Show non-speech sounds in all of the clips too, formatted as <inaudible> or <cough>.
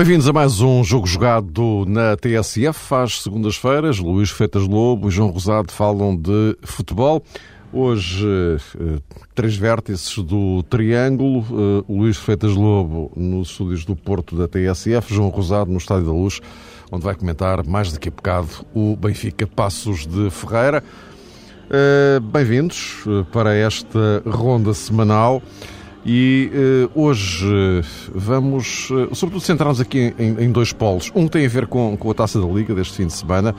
Bem-vindos a mais um jogo jogado na TSF. Às segundas-feiras, Luís Feitas Lobo e João Rosado falam de futebol. Hoje, eh, três vértices do Triângulo. Eh, Luís Feitas Lobo nos estúdios do Porto da TSF, João Rosado no Estádio da Luz, onde vai comentar mais daqui a bocado o Benfica Passos de Ferreira. Eh, bem-vindos para esta ronda semanal. E uh, hoje vamos, uh, sobretudo, centrar-nos aqui em, em, dois polos. Um tem a ver com, com a taça da Liga deste fim de semana,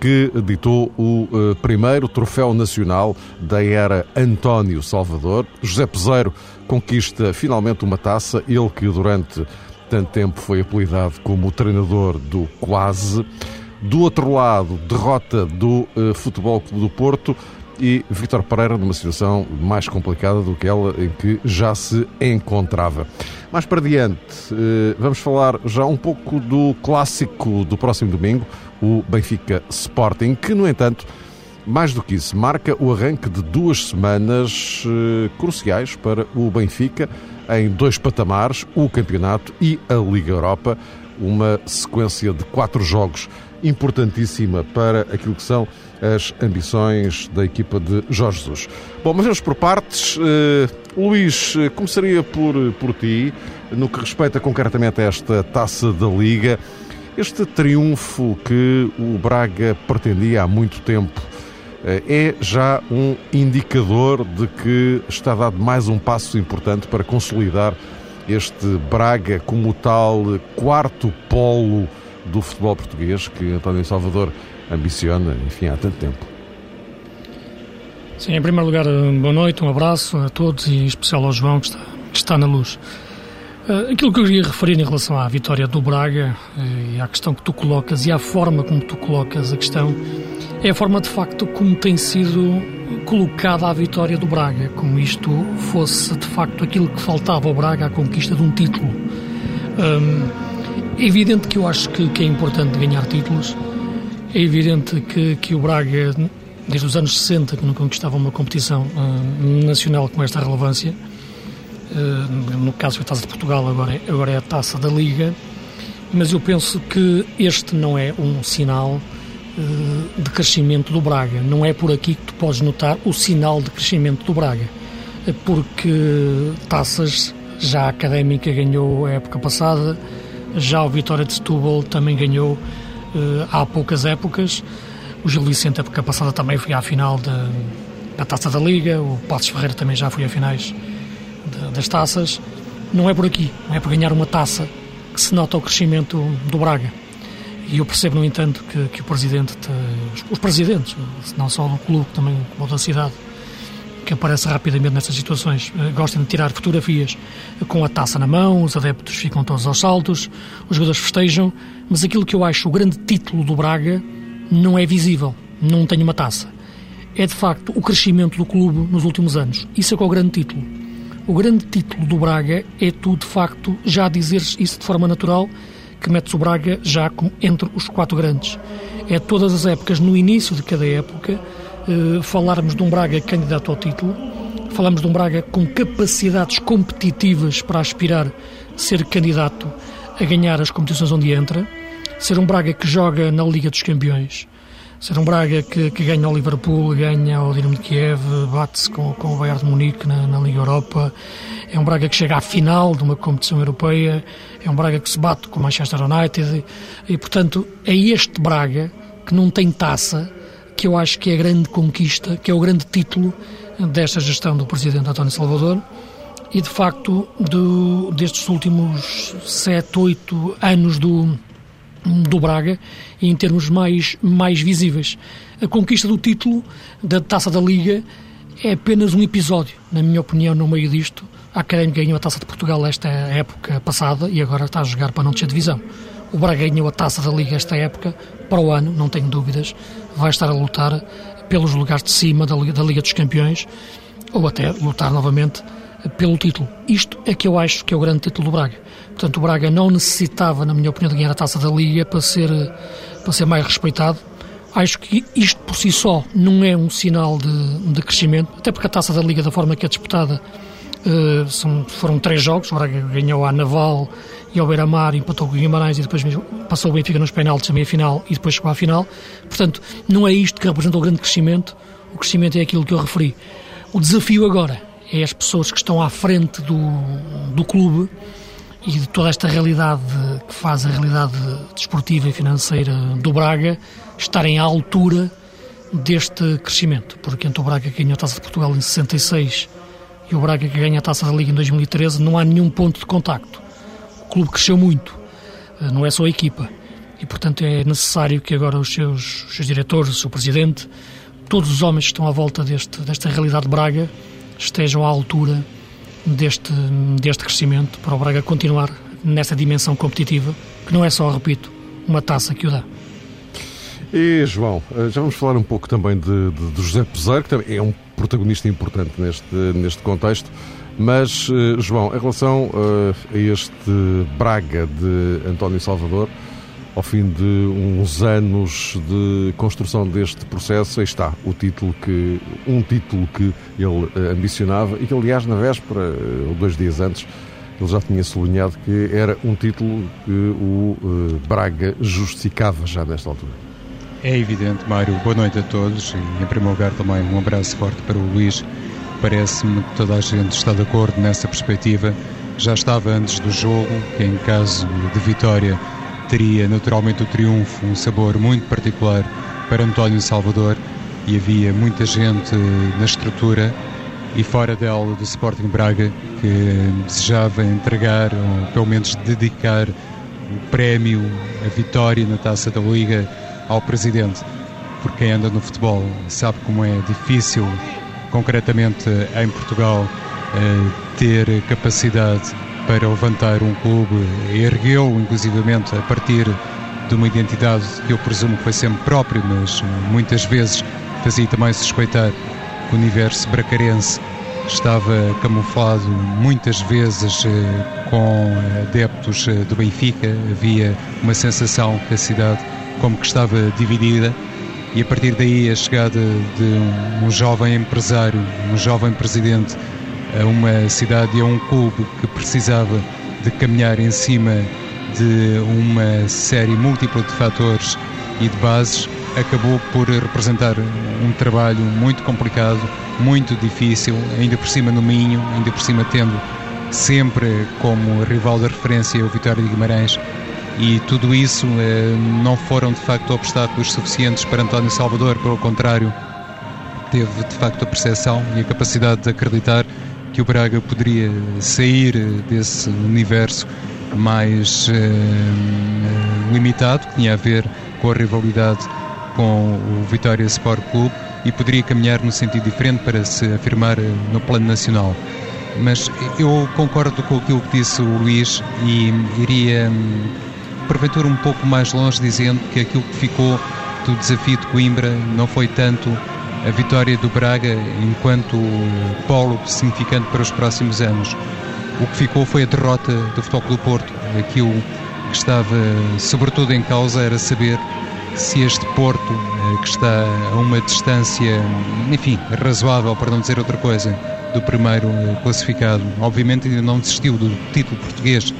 que ditou o uh, primeiro troféu nacional da era António Salvador. José Peseiro conquista finalmente uma taça, ele que durante tanto tempo foi apelidado como o treinador do quase. Do outro lado, derrota do Futebol Clube do Porto e Vítor Pereira numa situação mais complicada do que ela em que já se encontrava. Mais para diante, eh, vamos falar já um pouco do clássico do próximo domingo, o Benfica Sporting, que, no entanto, mais do que isso, marca o arranque de duas semanas eh, cruciais para o Benfica em dois patamares, o campeonato e a Liga Europa, uma sequência de quatro jogos importantíssima para aquilo que são as ambições da equipa de Jorge Jesus. Bom, mas vamos por partes. Uh, Luís, eh, começaria por, por ti, no que respeita concretamente a esta taça da Liga. Este triunfo que o Braga pretendia há muito tempo é já um indicador de que está dado mais um passo importante para consolidar este Braga como tal quarto polo do futebol português que António Salvador ambiciona, enfim, há tanto tempo. Sim, em primeiro lugar, boa noite, um abraço a todos e em especial ao João que está, que está na luz. Uh, aquilo que eu queria referir em relação à vitória do Braga uh, e à questão que tu colocas e à forma como tu colocas a questão é a forma de facto como tem sido colocada a vitória do Braga, como isto fosse de facto aquilo que faltava ao Braga, a conquista de um título. Um, é evidente que eu acho que, que é importante ganhar títulos, é evidente que, que o Braga, desde os anos 60, que não conquistava uma competição uh, nacional com esta relevância, uh, no caso foi a Taça de Portugal, agora é, agora é a Taça da Liga, mas eu penso que este não é um sinal uh, de crescimento do Braga. Não é por aqui que tu podes notar o sinal de crescimento do Braga, porque taças já a Académica ganhou a época passada, já o Vitória de Setúbal também ganhou há poucas épocas. O Gil Vicente, época passada, também foi à final de, da Taça da Liga. O Passos Ferreira também já foi a finais de, das taças. Não é por aqui, não é por ganhar uma taça que se nota o crescimento do Braga. E eu percebo, no entanto, que, que o presidente, os, os, presidentes, não só do clube, também como da cidade, que aparece rapidamente nestas situações, eh, gostam de tirar fotografias com a taça na mão, os adeptos ficam todos aos saltos, os jogadores festejam, mas aquilo que eu acho o grande título do Braga não é visível, não tem uma taça. É de facto o crescimento do clube nos últimos anos. Isso é que é o grande título. O grande título do Braga é tu, de facto, já dizeres isso de forma natural, que metes o Braga já entre os quatro grandes. É todas as épocas, no início de cada época, eh, falarmos de um Braga candidato ao título, falamos de um Braga com capacidades competitivas para aspirar ser candidato a ganhar as competições onde entra, ser um Braga que joga na Liga dos Campeões, ser um Braga que, que ganha o Liverpool, ganha o Dinamo de Kiev, bate-se com, com o Bayern de Munique na, na, Liga Europa, é um Braga que chega à final de uma competição europeia, é um Braga que se bate com o Manchester United e, e portanto, é este Braga que não tem taça que eu acho que é a grande conquista, que é o grande título desta gestão do Presidente António Salvador e de facto do, destes últimos sete, oito anos do, do Braga em termos mais, mais visíveis. A conquista do título da Taça da Liga é apenas um episódio, na minha opinião, no meio disto. A Académica ganhou a Taça de Portugal esta época passada e agora está a jogar para não descer divisão. O Braga ganhou a Taça da Liga esta época, para o ano, não tenho dúvidas, vai estar a lutar pelos lugares de cima da Liga, da Liga dos Campeões ou até lutar novamente pelo título. Isto é que eu acho que é o grande título do Braga. Portanto, o Braga não necessitava, na minha opinião, de ganhar a taça da Liga para ser, para ser mais respeitado. Acho que isto por si só não é um sinal de, de crescimento, até porque a taça da Liga, da forma que é disputada, uh, são, foram três jogos. O Braga ganhou a Naval e ao Beira-Mar, empatou com o Guimarães e depois passou o Benfica nos penaltis a meia-final e depois chegou à final. Portanto, não é isto que representa o grande crescimento. O crescimento é aquilo que eu referi. O desafio agora é as pessoas que estão à frente do, do clube e de toda esta realidade que faz a realidade desportiva e financeira do Braga estarem à altura deste crescimento. Porque entre o Braga ganhou a Taça de Portugal em 66 e o Braga que ganha a Taça da Liga em 2013 não há nenhum ponto de contacto. O clube cresceu muito, eh, não é só a equipa. E, portanto, é necessário que agora os seus, os seus diretores, o seu presidente, todos os homens que estão à volta deste, desta realidade de Braga estejam à altura deste, deste crescimento para o Braga continuar nessa dimensão competitiva, que não é só, repito, uma taça que o dá. E João, eh, já vamos falar um pouco também de, de, de José Peseiro, que também é um protagonista importante neste, neste contexto. Mas, eh, João, em relação uh, a este Braga de António Salvador, ao fim de uns anos de construção deste processo, aí está o título que um título que ele eh, ambicionava e que aliás na véspera eh, ou dois dias antes ele já tinha sublinhado que era um título que o Braga justificava já nesta altura. É evidente, Mário. Boa noite a todos e, em primeiro lugar, também um abraço forte para o Luís. Parece-me que toda a gente está de acordo nessa perspectiva. Já estava antes do jogo, que em caso de vitória teria naturalmente o triunfo um sabor muito particular para António Salvador e havia muita gente na estrutura e fora dela do Sporting Braga que desejava entregar ou pelo menos dedicar o prémio, a vitória na Taça da Liga ao Presidente. Porque quem anda no futebol sabe como é difícil, concretamente em Portugal, eh, ter capacidade para levantar um clube, ergueu inclusivamente a partir de uma identidade que eu presumo que foi sempre próprio, mas muitas vezes fazia também suspeitar que o universo bracarense estava camuflado muitas vezes eh, com adeptos eh, do Benfica, havia uma sensação que a cidade como que estava dividida e a partir daí a chegada de um jovem empresário, um jovem presidente a uma cidade e a um clube que precisava de caminhar em cima de uma série múltipla de fatores e de bases, acabou por representar um trabalho muito complicado, muito difícil, ainda por cima no Minho, ainda por cima tendo sempre como rival da referência o Vitória de Guimarães e tudo isso eh, não foram de facto obstáculos suficientes para António Salvador, pelo contrário, teve de facto a percepção e a capacidade de acreditar que o Braga poderia sair desse universo mais eh, limitado, que tinha a ver com a rivalidade com o Vitória Sport Clube e poderia caminhar no sentido diferente para se afirmar eh, no plano nacional. Mas eu concordo com aquilo que disse o Luís e iria, hum, porventura, um pouco mais longe, dizendo que aquilo que ficou do desafio de Coimbra não foi tanto a vitória do Braga enquanto polo significante para os próximos anos. O que ficou foi a derrota do Futebol Clube Porto. Aquilo que estava sobretudo em causa era saber se este Porto, eh, que está a uma distância, enfim, razoável, para não dizer outra coisa, do primeiro eh, classificado, obviamente ainda não desistiu do título português.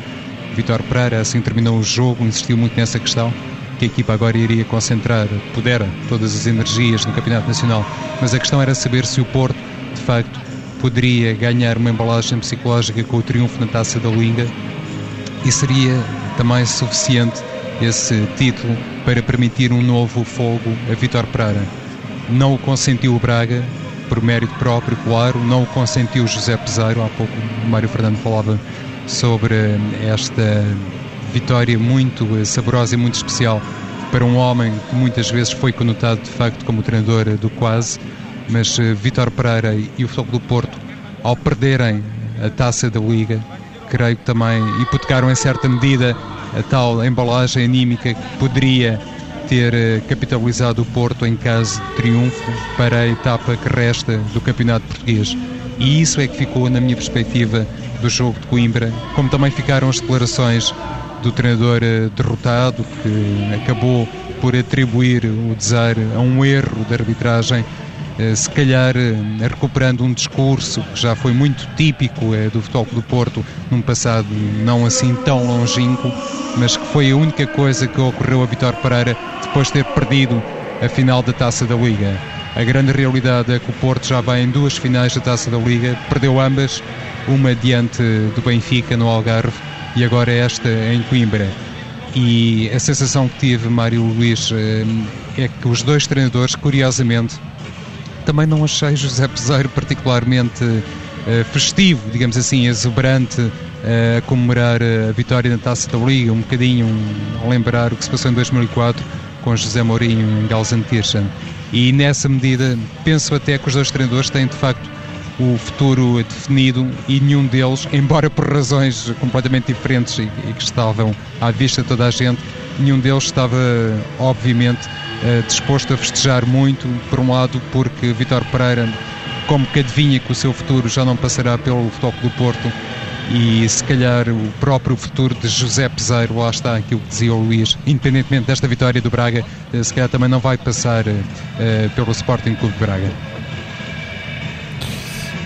Vitor Pereira assim terminou o jogo, insistiu muito nessa questão que a equipa agora iria concentrar, pudera, todas as energias no Campeonato Nacional, mas a questão era saber se o Porto, de facto, poderia ganhar uma embalagem psicológica com o triunfo na Taça da Liga e seria também suficiente esse título para permitir um novo fogo a Vitor Pereira. Não o consentiu o Braga, por mérito próprio, claro, não o consentiu José Peseiro, há pouco o Mário Fernando falava sobre esta vitória muito saborosa e muito especial para um homem que muitas vezes foi conotado de facto como treinador do quase, mas Vitor Pereira e o Futebol do Porto, ao perderem a taça da Liga, creio que também hipotecaram em certa medida a tal embalagem anímica que poderia ter eh, capitalizado o Porto em caso de triunfo para a etapa que resta do Campeonato Português. E isso é que ficou, na minha perspectiva, do jogo de Coimbra, como também ficaram as declarações do treinador eh, derrotado, que acabou por atribuir o desar a um erro de arbitragem eh, se calhar eh, recuperando um discurso que já foi muito típico do Futebol do Porto num passado não assim tão longínquo, mas que foi a única coisa que ocorreu a Vitor Pereira depois de ter perdido a final da Taça da Liga. A grande realidade é que o Porto já vai em duas finais da Taça da Liga, perdeu ambas, uma diante do Benfica no Algarve e agora esta em Coimbra. E a sensação que tive, Mário Luís, é que os dois treinadores, curiosamente, também não achei José Peseiro particularmente uh, festivo, digamos assim, exuberante uh, a comemorar a vitória na Taça da Liga, um bocadinho a lembrar o que se passou em 2004 com José Mourinho em Gelsenkirchen. E nessa medida, penso até que os dois treinadores têm de facto o futuro definido e nenhum deles, <laughs> embora por razões completamente diferentes e, e que estavam à vista de toda a gente, nenhum deles estava, obviamente, eh, disposto a festejar muito, por um lado, porque Vitor Pereira, como que adivinha que o seu futuro já não passará pelo Futebol do Porto e se calhar o próprio futuro de José Peseiro, lá está aquilo que dizia o Luís, independentemente desta vitória do Braga, eh, se calhar também não vai passar uh, pelo Sporting Clube de Braga.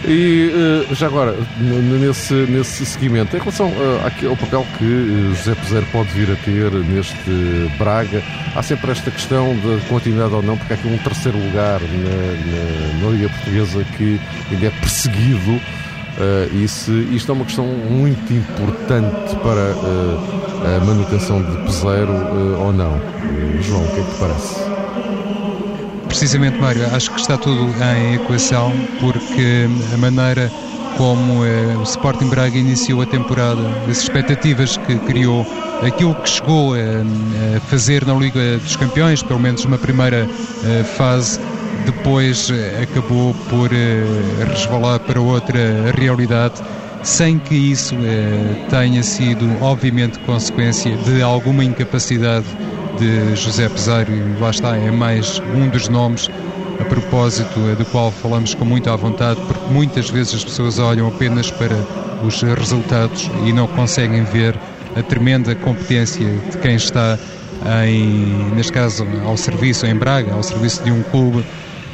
E já agora, nesse, nesse seguimento, em relação ao papel que José Peseiro pode vir a ter neste Braga, há sempre esta questão de continuidade ou não, porque há aqui um terceiro lugar na, na, na Liga Portuguesa que ainda é perseguido. E se, isto é uma questão muito importante para a manutenção de Peseiro ou não. João, o que é que te parece? Precisamente, Mário, acho que está tudo em equação, porque a maneira como eh, o Sporting Braga iniciou a temporada, as expectativas que criou, aquilo que chegou eh, a fazer na Liga dos Campeões, pelo menos uma primeira eh, fase, depois eh, acabou por eh, resvalar para outra realidade, sem que isso eh, tenha sido, obviamente, consequência de alguma incapacidade de José Peseiro, e lá está, é mais um dos nomes a propósito do qual falamos com muita vontade, porque muitas vezes as pessoas olham apenas para os resultados e não conseguem ver a tremenda competência de quem está em, neste caso, ao serviço em Braga, ao serviço de um clube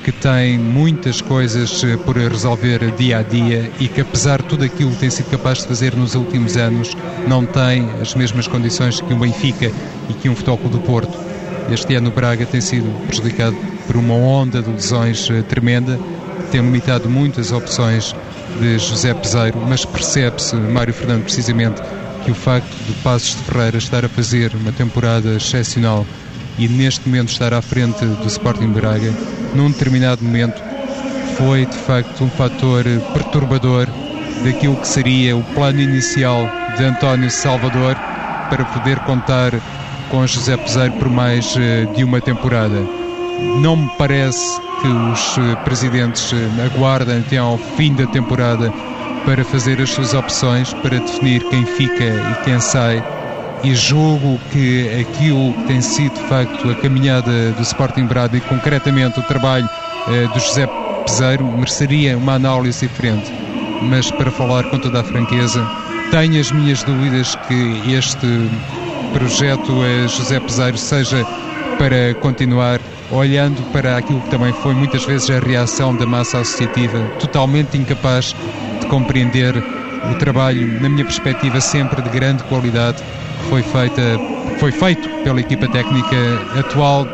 que tem muitas coisas eh, por resolver dia a dia e que, apesar de tudo aquilo que tem sido capaz de fazer nos últimos anos, não tem as mesmas condições que um Benfica e que um Futebol do Porto. Este ano o Braga tem sido prejudicado por uma onda de lesões eh, tremenda, tem limitado muitas opções de José Peseiro, mas percebe-se, Mário Fernando, precisamente, que o facto de Passos de Ferreira estar a fazer uma temporada excepcional e neste momento estar à frente do Sporting Braga, num determinado momento, foi de facto um fator perturbador daquilo que seria o plano inicial de António Salvador para poder contar com José Peseiro por mais eh, de uma temporada. Não me parece que os eh, presidentes eh, aguardem até ao fim da temporada para fazer as suas opções, para definir quem fica e quem sai e julgo que aquilo que tem sido de facto a caminhada do Sporting Braga e concretamente o trabalho eh, do José Peseiro mereceria uma análise diferente. Mas para falar com toda a franqueza, tenho as minhas dúvidas que este projeto eh, José Peseiro seja para continuar olhando para aquilo que também foi muitas vezes a reação da massa associativa, totalmente incapaz de compreender o trabalho, na minha perspectiva, sempre de grande qualidade foi, feita, foi feito pela equipa técnica atual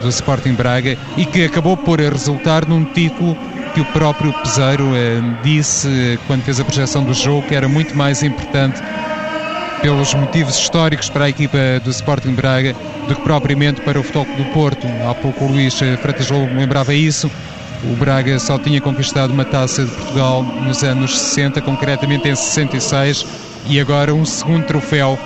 do Sporting Braga e que acabou por resultar num título que o próprio Peseiro eh, disse eh, quando fez a projeção do jogo que era muito mais importante pelos motivos históricos para a equipa do Sporting Braga do que propriamente para o Futebol do Porto. Há pouco o Luís eh, Freitas Lobo lembrava isso. O Braga só tinha conquistado uma taça de Portugal nos anos 60, concretamente em 66, e agora um segundo troféu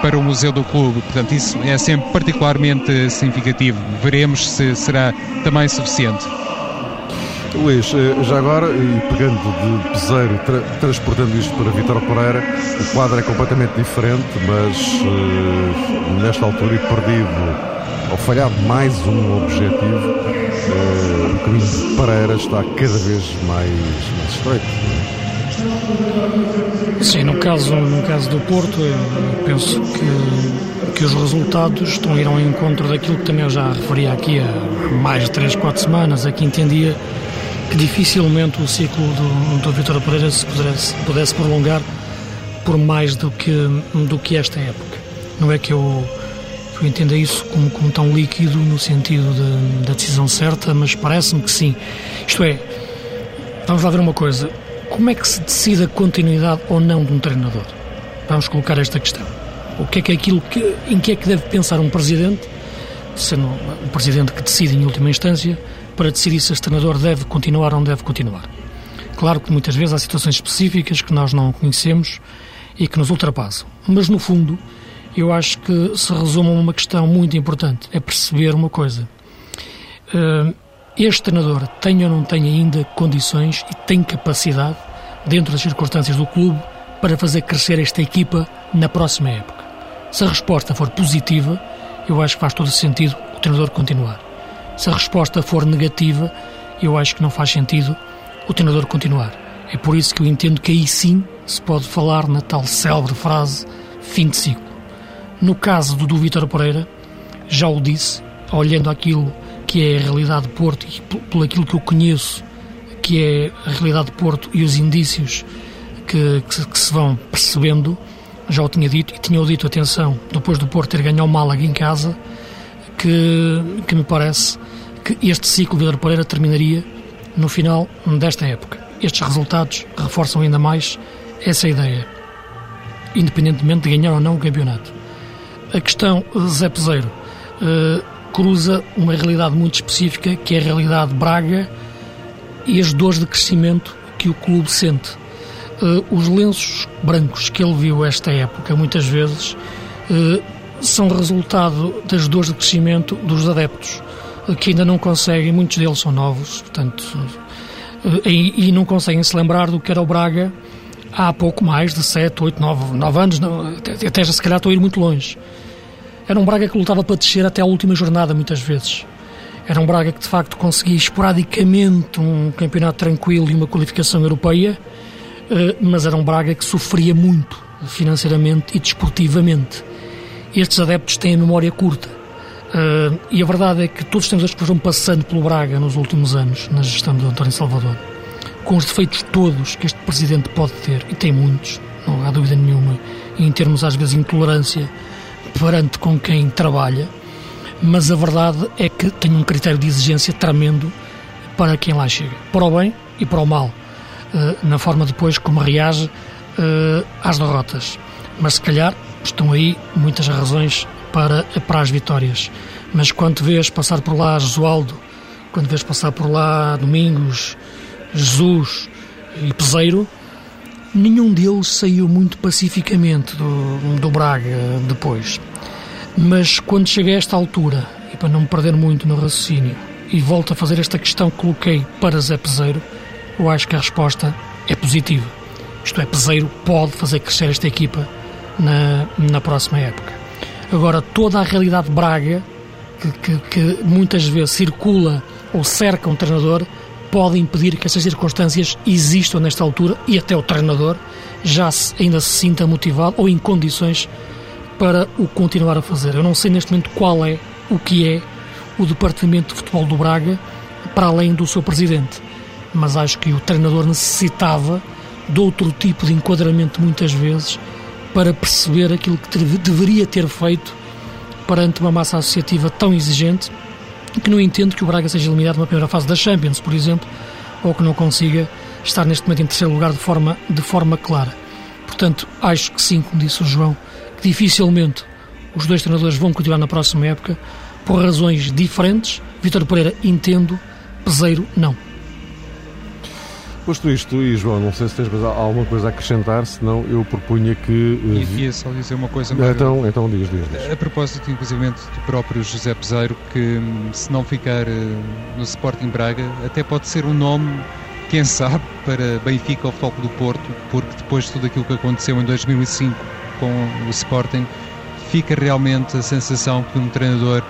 para o Museu do Clube. Portanto, isso é sempre particularmente significativo. Veremos se será também suficiente. Luís, eh, já agora, e pegando de peseiro, tra transportando isto para Vitor Pereira, o quadro é completamente diferente, mas uh, nesta altura e perdido, ou falhado mais um objetivo, uh, o caminho de Pereira está cada vez mais, mais estreito. Sim, no caso, no caso do Porto, eu penso que, que os resultados estão a ir ao encontro daquilo que também eu já referi aqui há mais de 3, 4 semanas, aqui entendia que dificilmente o ciclo do, do Vitor Pereira se pudesse, pudesse prolongar por mais do que, do que esta época. Não é que eu, que eu entenda isso como, como tão líquido no sentido de, da decisão certa, mas parece-me que sim. Isto é, vamos lá ver uma coisa. Como é que se decide a continuidade ou não de um treinador? Vamos colocar esta questão. O que é que é aquilo que, em que é que deve pensar um presidente, sendo o presidente que decide em última instância, para decidir se este treinador deve continuar ou não deve continuar. Claro que muitas vezes há situações específicas que nós não conhecemos e que nos ultrapassam, mas no fundo eu acho que se resume a uma questão muito importante: é perceber uma coisa. Eh, este treinador tem ou não tem ainda condições e tem capacidade, dentro das circunstâncias do clube, para fazer crescer esta equipa na próxima época. Se a resposta for positiva, eu acho que faz todo sentido o treinador continuar. Se a resposta for negativa, eu acho que não faz sentido o treinador continuar. É por isso que eu entendo que aí sim se pode falar na tal célebre frase fim de ciclo. No caso do, do Vítor Pereira, já o disse, olhando aquilo que é a realidade de Porto e por aquilo que eu conheço, que é a realidade de Porto e os indícios que, que, que se vão percebendo, já o tinha dito, e tinha o dito, atenção, depois do Porto ter ganho o Málaga em casa, que, que me parece que este ciclo de Pedro Pereira terminaria no final desta época. Estes resultados reforçam ainda mais essa ideia, independentemente de ganhar ou não o campeonato. A questão Zé Peseiro uh, cruza uma realidade muito específica, que é a realidade de Braga e as dores de crescimento que o clube sente. Uh, os lenços brancos que ele viu esta época, muitas vezes, uh, são resultado das dores de crescimento dos adeptos, que ainda não conseguem, muitos deles são novos, portanto, e, e não conseguem se lembrar do que era o Braga há pouco mais de 7, 8, 9, 9 anos, não, até, até se calhar estou a ir muito longe. Era um Braga que lutava para descer até a última jornada, muitas vezes. Era um Braga que de facto conseguia esporadicamente um campeonato tranquilo e uma qualificação europeia, eh, mas era um Braga que sofria muito financeiramente e desportivamente estes adeptos têm a memória curta. Uh, e a verdade é que todos os tempos que foram passando pelo Braga nos últimos anos, na gestão de António Salvador, com os defeitos todos que este presidente pode ter, e tem muitos, não há dúvida nenhuma, em termos às vezes de intolerância perante com quem trabalha, mas a verdade é que tem um critério de exigência tremendo para quem lá chega, para o bem e para o mal, uh, na forma depois como reage uh, às derrotas. Mas se calhar estão aí muitas razões para, para as vitórias. Mas quando vês passar por lá Josualdo, quando vês passar por lá Domingos, Jesus e Peseiro, nenhum deles saiu muito pacificamente do, do Braga depois. Mas quando chega a esta altura, e para não me perder muito no raciocínio, e volto a fazer esta questão que coloquei para Zé Peseiro, eu acho que a resposta é positiva. Isto é, Peseiro pode fazer crescer esta equipa na, na próxima época. Agora, toda a realidade de Braga, que, que, que muitas vezes circula ou cerca um treinador, pode impedir que essas circunstâncias existam nesta altura e até o treinador já se, ainda se sinta motivado ou em condições para o continuar a fazer. Eu não sei neste momento qual é, o que é o Departamento de Futebol do Braga, para além do seu presidente. Mas acho que o treinador necessitava de outro tipo de enquadramento, muitas vezes, para perceber aquilo que deveria ter feito perante uma massa associativa tão exigente que não entendo que o Braga seja eliminado numa primeira fase da Champions, por exemplo, ou que não consiga estar neste momento em terceiro lugar de forma, de forma clara. Portanto, acho que sim, como disse o João, que dificilmente os dois treinadores vão continuar na próxima época por razões diferentes. Vítor Pereira entendo, Peseiro não. Posto isto, e João, não sei se tens alguma coisa a acrescentar, senão eu propunha que. Uh, ia só dizer uma coisa. Então, então diz, diz, diz. A propósito, inclusive, do próprio José Peseiro, que hum, se não ficar uh, no Sporting Braga, até pode ser um nome, quem sabe, para Benfica ou Foco do Porto, porque depois de tudo aquilo que aconteceu em 2005 com o Sporting, fica realmente a sensação que um treinador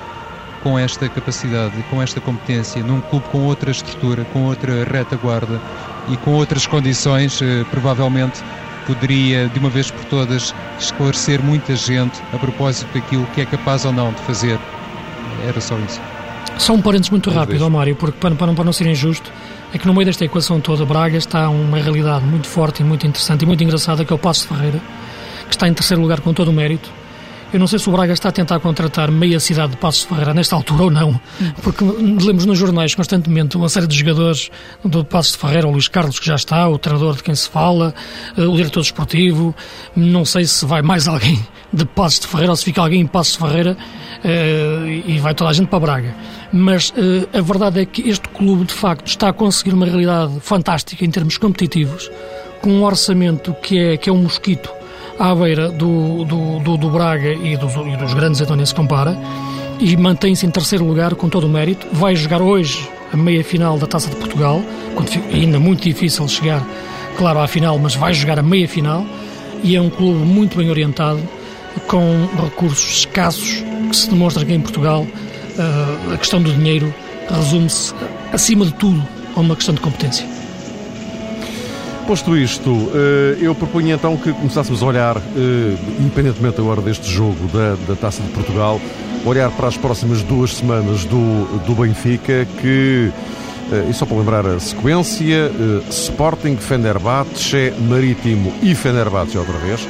com esta capacidade, com esta competência, num clube com outra estrutura, com outra retaguarda, e com outras condições, eh, provavelmente poderia, de uma vez por todas, esclarecer muita gente a propósito daquilo que é capaz ou não de fazer. Era só isso. Só um parênteses muito rápido, ó Mário, porque para, para, para não ser injusto, é que no meio desta equação toda, Braga está uma realidade muito forte e muito interessante e muito engraçada, que é o Passo de Ferreira, que está em terceiro lugar com todo o mérito, eu não sei se o Braga está a tentar contratar meia cidade de Passos de Ferreira nesta altura ou não, porque lemos nos jornais constantemente uma série de jogadores do Passos de Ferreira, o Luís Carlos que já está, o treinador de quem se fala, eh, o diretor desportivo, não sei se vai mais alguém de Passos de Ferreira ou se fica alguém em Passos de Ferreira uh, e vai toda a gente para Braga. Mas uh, a verdade é que este clube de facto está a conseguir uma realidade fantástica em termos competitivos, com um orçamento que é, que é um mosquito à beira do, do, do, do Braga e dos, e dos grandes, então nem se compara, e mantém-se em terceiro lugar com todo o mérito. Vai jogar hoje a meia final da Taça de Portugal, quando fica ainda muito difícil chegar, claro, à final, mas vai jogar a meia final e é um clube muito bem orientado, com recursos escassos, que se demonstra que em Portugal uh, a questão do dinheiro resume-se, acima de tudo, a uma questão de competência. Posto isto, eh, eu propunha então que começássemos a olhar, eh, independentemente agora deste jogo da, da Taça de Portugal, olhar para as próximas duas semanas do, do Benfica, que, eh, e só para lembrar a sequência, Sporting, Fenerbahçe, Marítimo e Fenerbahçe outra vez.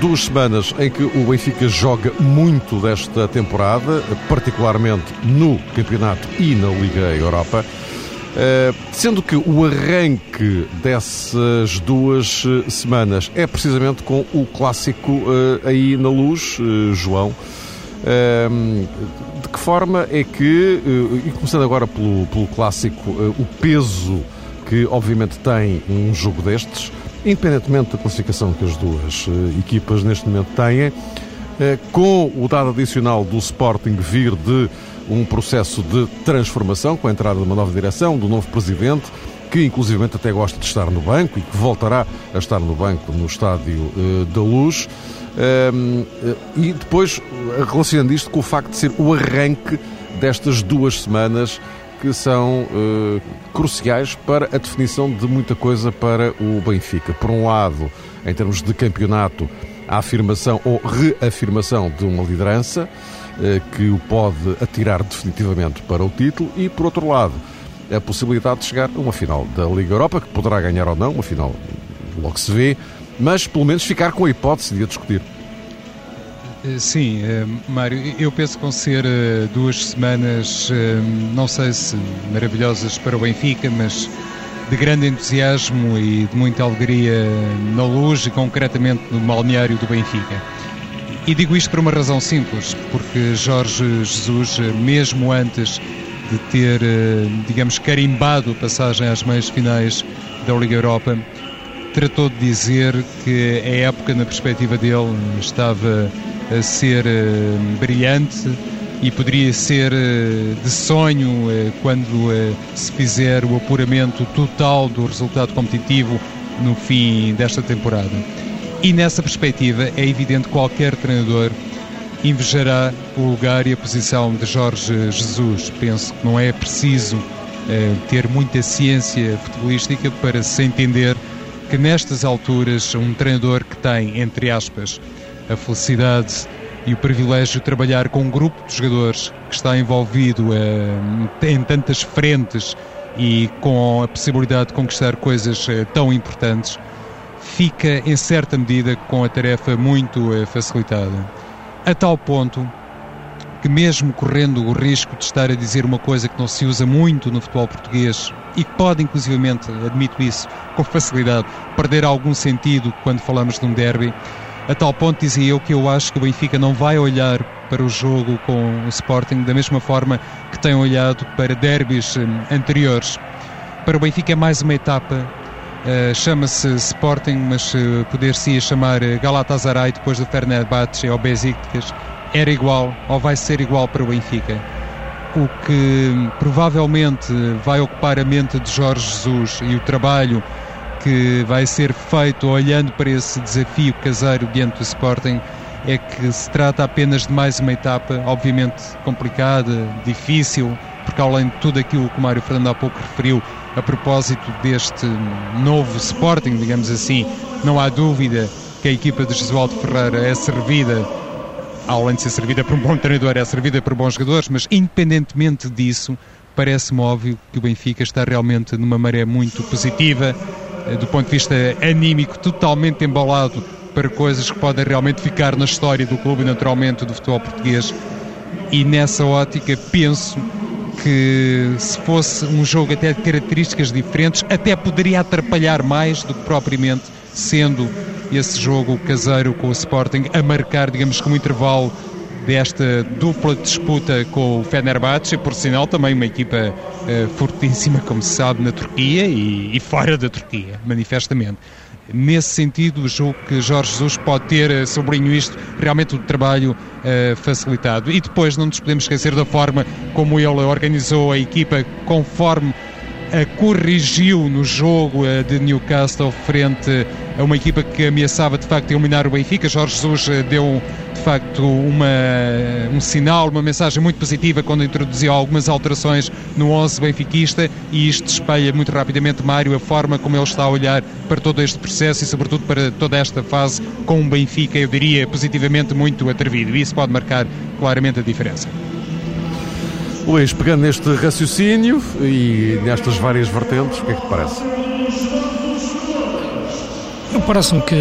Duas semanas em que o Benfica joga muito desta temporada, particularmente no campeonato e na Liga Europa. Eh, sendo que o arranque dessas duas eh, semanas é precisamente com o clássico uh, aí na luz, João. de que forma é que, e começando agora pelo, pelo clássico, o peso que obviamente tem um jogo destes, independentemente da classificação que as duas equipas neste momento têm, com o dado adicional do Sporting vir de um processo de transformação com a entrada de uma nova direção, do novo presidente, que inclusivamente até gosta de estar no banco e que voltará a estar no banco no Estádio uh, da Luz. Uh, e depois, relacionando isto com o facto de ser o arranque destas duas semanas que são uh, cruciais para a definição de muita coisa para o Benfica. Por um lado, em termos de campeonato, a afirmação ou reafirmação de uma liderança. Eh, que o pode atirar definitivamente para o título e, por outro lado, a possibilidade de chegar a uma final da Liga Europa, que poderá ganhar ou não, uma final logo se vê, mas pelo menos ficar com a hipótese de a discutir. Eh, sim, eh, Mário, eu penso que vão ser duas semanas, não sei se maravilhosas para o Benfica, mas de grande entusiasmo e de muita alegria na luz e concretamente no balneário do Benfica. E digo isto por uma razão simples, porque Jorge Jesus, mesmo antes de ter, eh, digamos, carimbado a passagem às meias finais da Liga Europa, tratou de dizer que a época, na perspectiva dele, estava a ser eh, brilhante e poderia ser eh, de sonho quando se fizer o apuramento total do resultado competitivo no fim desta temporada. E nessa perspectiva é evidente que qualquer treinador invejará o lugar e a posição de Jorge Jesus. Penso que não é preciso eh, ter muita ciência futebolística para se entender que nestas alturas um treinador que tem, entre aspas, a felicidade e o privilégio de trabalhar com um grupo de jogadores que está envolvido eh, em tantas frentes e com a possibilidade de conquistar coisas eh, tão importantes, fica, em certa medida, com a tarefa muito eh, facilitada. A tal ponto que, mesmo correndo o risco de estar a dizer uma coisa que não se usa muito no futebol português e que pode, inclusivamente, admito isso, com facilidade, perder algum sentido quando falamos de um derby, a tal ponto dizia eu que eu acho que o Benfica não vai olhar para o jogo com o Sporting da mesma forma que tem olhado para derbys eh, anteriores Para o Benfica é mais uma etapa. Uh, Chama-se Sporting, mas uh, poder-se chamar Galatasaray depois do Fenerbahçe ou Besiktas. Era igual ou vai ser igual para o Benfica. O que provavelmente vai ocupar a mente de Jorge Jesus e o trabalho que vai ser feito olhando para esse desafio caseiro diante do Sporting é que se trata apenas de mais uma etapa, obviamente complicada, difícil, porque além de tudo aquilo que o Mário Fernando há pouco referiu a propósito deste novo Sporting, digamos assim, não há dúvida que a equipa de Jesualdo Ferreira é servida, além de ser servida por um bom treinador, é servida por bons jogadores, mas independentemente disso, parece-me óbvio que o Benfica está realmente numa maré muito positiva, do ponto de vista anímico, totalmente embalado para coisas que podem realmente ficar na história do clube e naturalmente do futebol português. E nessa ótica penso que se fosse um jogo até de características diferentes, até poderia atrapalhar mais do que propriamente sendo esse jogo caseiro com o Sporting a marcar, digamos, como intervalo desta dupla disputa com o Fenerbahçe, por sinal também uma equipa uh, fortíssima, como se sabe, na Turquia e, e fora da Turquia, manifestamente. Nesse sentido, julgo que Jorge Jesus pode ter, eh, sublinho isto, realmente o trabalho uh, facilitado. E depois não nos podemos esquecer da forma como ele organizou a equipa conforme a corrigiu no jogo de Newcastle frente a uma equipa que ameaçava de facto eliminar o Benfica. Jorge Jesus deu de facto uma, um sinal, uma mensagem muito positiva quando introduziu algumas alterações no 11 benfiquista e isto espelha muito rapidamente, Mário, a forma como ele está a olhar para todo este processo e sobretudo para toda esta fase com um Benfica, eu diria, positivamente muito atrevido e isso pode marcar claramente a diferença. Luís, pegando neste raciocínio e nestas várias vertentes, o que é que te parece? Parece-me que,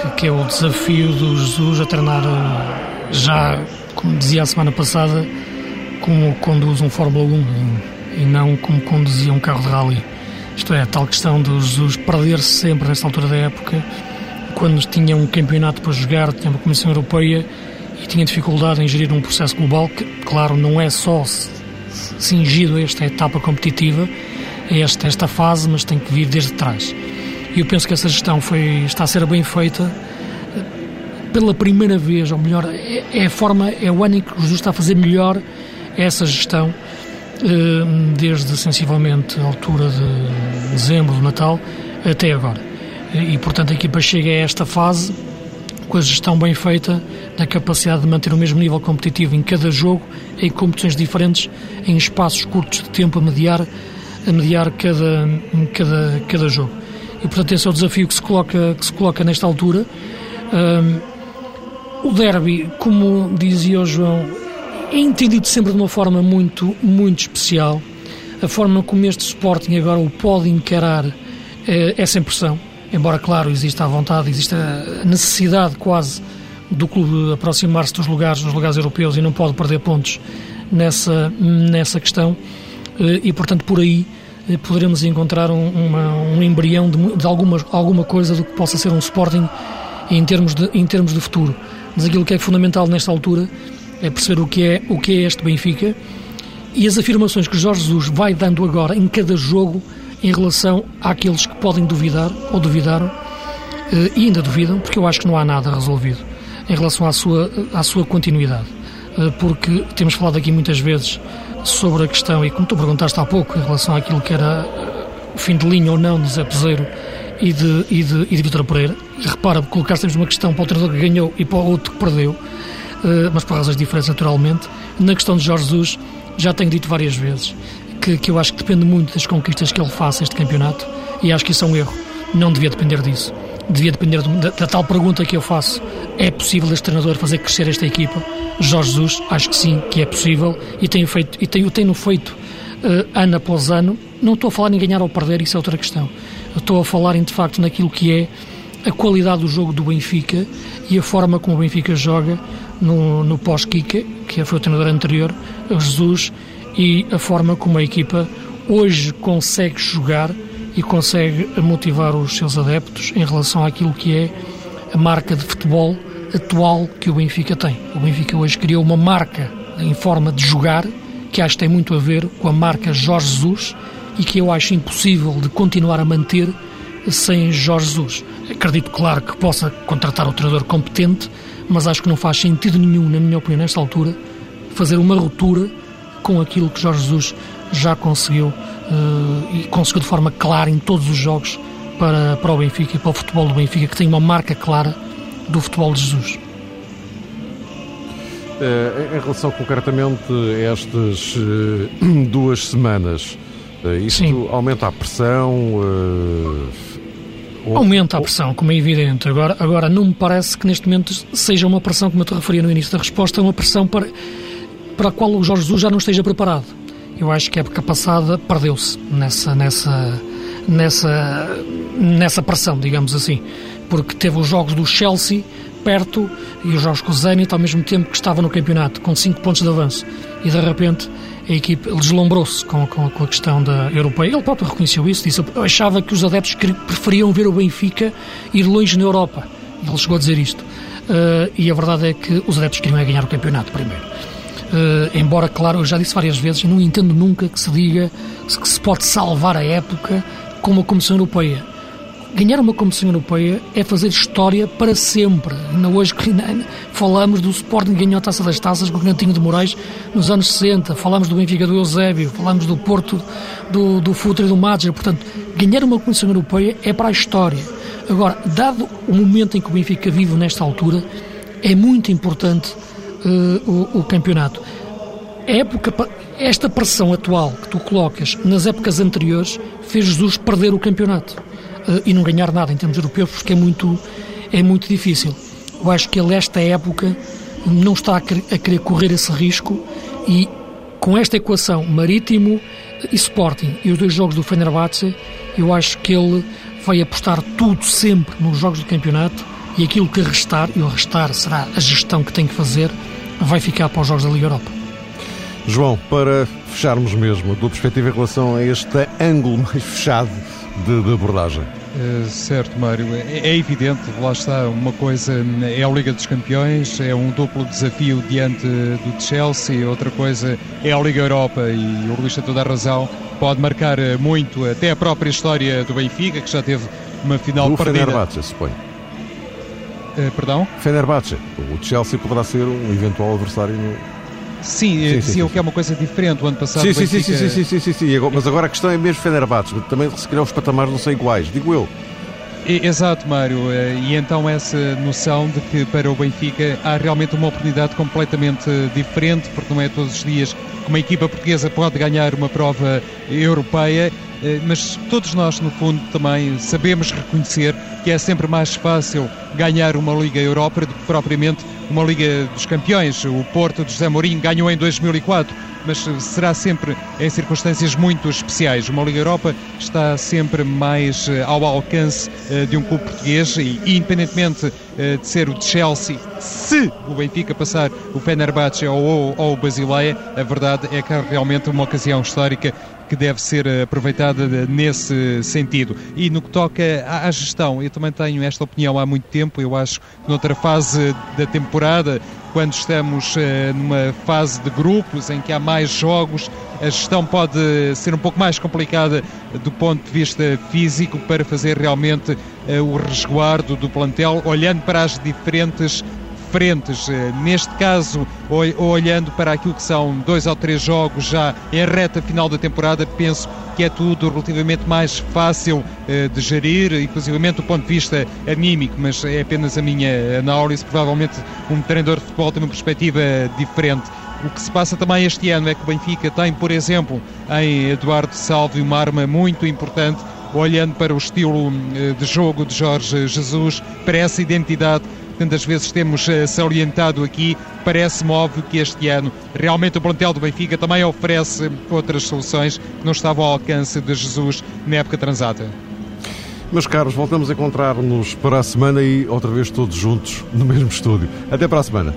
que, que, é o desafio do Jesus a treinar eh, já, como dizia a semana passada, como conduz um Fórmula 1 e, e não como conduzia um carro de rally. Isto é, a tal questão do Jesus perder-se sempre nesta altura da época, quando tinha um campeonato para jogar, tinha uma Comissão Europeia e tinha dificuldade em gerir um processo global que, claro, não é só cingido a esta etapa competitiva, a esta, esta fase, mas tem que vir desde trás. E eu penso que essa gestão foi, está a ser bem feita pela primeira vez, ou melhor, é, é a forma, é o ano em que o Jesus está a fazer melhor essa gestão, eh, desde sensivelmente a altura de dezembro, do Natal, até agora. E, portanto, a equipa chega a esta fase com a gestão bem feita, na capacidade de manter o mesmo nível competitivo em cada jogo, em competições diferentes, em espaços curtos de tempo a mediar, a mediar cada, cada, cada jogo e portanto esse é o desafio que se coloca, que se coloca nesta altura. Um, o derby, como dizia o João, é entendido sempre de uma forma muito, muito especial. A forma como este Sporting agora o pode encarar é, é sem pressão, embora, claro, exista a vontade, exista a necessidade quase do clube aproximar-se dos lugares, dos lugares europeus e não pode perder pontos nessa, nessa questão. Eh, e, portanto, por aí poderemos encontrar um, uma, um embrião de, de, alguma, alguma coisa do que possa ser um Sporting em termos, de, em termos de futuro. Mas aquilo que é fundamental nesta altura é perceber o que é, o que é este Benfica e as afirmações que Jorge Jesus vai dando agora em cada jogo em relação àqueles que podem duvidar ou duvidaram eh, e ainda duvidam, porque eu acho que não há nada resolvido em relação à sua, à sua continuidade. Eh, porque temos falado aqui muitas vezes sobre a questão, e como tu perguntaste há pouco, em relação àquilo que era o fim de linha ou não de Zé Peseiro e de, e de, e de Vitor Pereira, e repara, colocaste uma questão para o treinador que ganhou e para o outro que perdeu, uh, mas por razões diferentes naturalmente. Na questão de Jorge Jesus, já tenho dito várias vezes que, que eu acho que depende muito das conquistas que ele faça este campeonato, e acho que isso é um erro. Não devia depender disso. Devia depender da, da tal pergunta que eu faço: é possível este treinador fazer crescer esta equipa? Jorge Jesus, acho que sim, que é possível e tenho feito e tenho, tenho feito uh, ano após ano. Não estou a falar em ganhar ou perder, isso é outra questão. Estou a falar em de facto naquilo que é a qualidade do jogo do Benfica e a forma como o Benfica joga no, no pós-Kika, que foi o treinador anterior, Jesus, e a forma como a equipa hoje consegue jogar e consegue motivar os seus adeptos em relação àquilo que é a marca de futebol atual que o Benfica tem. O Benfica hoje criou uma marca em forma de jogar que acho que tem muito a ver com a marca Jorge Jesus, e que eu acho impossível de continuar a manter sem Jorge Jesus. Acredito, claro, que possa contratar o treinador competente, mas acho que não faz sentido nenhum, na minha opinião, nesta altura, fazer uma ruptura com aquilo que Jorge Jesus já conseguiu uh, e conseguiu de forma clara em todos os jogos para, para o Benfica e para o futebol do Benfica, que tem uma marca clara do futebol de Jesus. Eh, em relação concretamente a estas eh, <clears throat> duas semanas, isto Sim. aumenta a pressão? Aumenta a pressão, como é evidente. Agora, agora, não me parece que neste momento seja uma pressão, como eu te referia no início da resposta, uma pressão para, para a qual o Jorge Jesus já não esteja preparado. Eu acho que a época passada perdeu-se nessa, nessa, nessa, nessa pressão, digamos assim, porque teve os jogos do Chelsea perto e os jogos com o Zenit ao mesmo tempo que estava no campeonato, com 5 pontos de avanço. E de repente a equipe deslumbrou-se com, com, com, a questão da europeia. Ele próprio reconheceu isso, disse achava que os adeptos preferiam ver o Benfica ir longe na Europa. Ele chegou a dizer isto. Uh, e a verdade é que os adeptos queriam é ganhar o campeonato primeiro. Uh, embora, claro, eu já disse várias vezes, não entendo nunca que se diga que se pode salvar a época com uma Comissão Europeia. Ganhar uma Comissão Europeia é fazer história para sempre. Ainda hoje falamos do Sporting ganhou a Taça das Taças com o Cantinho de Moraes nos anos 60, falamos do Benfica do Eusébio, falamos do Porto do, do Futre e do Madger. Portanto, ganhar uma Comissão Europeia é para a história. Agora, dado o momento em que o Benfica vive nesta altura, é muito importante uh, o, o, campeonato. Época, esta pressão atual que tu colocas nas épocas anteriores fez Jesus perder o campeonato e não ganhar nada em termos europeus, porque é muito, é muito difícil. Eu acho que ele, esta época, não está a querer, a querer correr esse risco e com esta equação Marítimo e Sporting e os dois jogos do Fenerbahçe, eu acho que ele vai apostar tudo sempre nos jogos do campeonato e aquilo que restar, e o restar será a gestão que tem que fazer, vai ficar para os Jogos da Liga Europa. João, para fecharmos mesmo, a tua perspectiva em relação a este ângulo mais fechado de, de abordagem? Uh, certo, Mário. É, é, evidente, lá está, uma coisa é a Liga dos Campeões, é um duplo desafio diante do Chelsea, outra coisa é a Liga Europa e o Luís tem toda a razão, pode marcar muito até a própria história do Benfica, que já teve uma final do perdida. Fenerbahçe, suponho. Uh, perdão? Fenerbahçe. O Chelsea poderá ser um eventual adversário no... Sim, sim, sim, sim, que é uma coisa diferente. O ano passado. Sim, sim, sim, sim, sim, sim, sim, sim, Mas agora a questão é mesmo Fenerbahçe. Também, se calhar, os patamares não são iguais, digo eu. Exato, Mário. Eh, e então essa noção de que para o Benfica há realmente uma oportunidade completamente diferente, porque não é todos os dias que uma equipa portuguesa pode ganhar uma prova europeia eh, mas todos nós, no fundo, também sabemos reconhecer que é sempre mais fácil ganhar uma Liga Europa do que propriamente uma Liga dos Campeões. O Porto de José Mourinho ganhou em 2004, mas será sempre em circunstâncias muito especiais. Uma Liga Europa está sempre mais eh, ao alcance eh, de um clube português e, independentemente de ser o de Chelsea, se o Benfica passar o Fenerbahçe ou, ou o Basileia, a verdade é que é realmente uma ocasião histórica que deve ser aproveitada nesse sentido. E no que toca à gestão, eu também tenho esta opinião há muito tempo. Eu acho que noutra fase da temporada, quando estamos eh, numa fase de grupos em que há mais jogos, a gestão pode ser um pouco mais complicada do ponto de vista físico para fazer realmente eh, o resguardo do plantel, olhando para as diferentes frentes. Eh, neste caso, olhando para aquilo que são dois ou três jogos já em reta final da temporada, penso que é tudo relativamente mais fácil eh, de gerir, inclusive do ponto de vista anímico, mas é apenas a minha análise. Provavelmente um treinador de futebol tem uma perspectiva diferente. O que se passa também este ano é que o Benfica tem, por exemplo, em Eduardo Salve uma arma muito importante olhando para o estilo eh, de jogo de Jorge Jesus, para essa identidade tantas vezes temos eh, salientado aqui, parece-me óbvio que este ano realmente o plantel do Benfica também oferece outras soluções que não estavam ao alcance de Jesus na época transata. Meus caros, voltamos a encontrar-nos para a semana e outra vez todos juntos no mesmo estúdio. Até para a semana.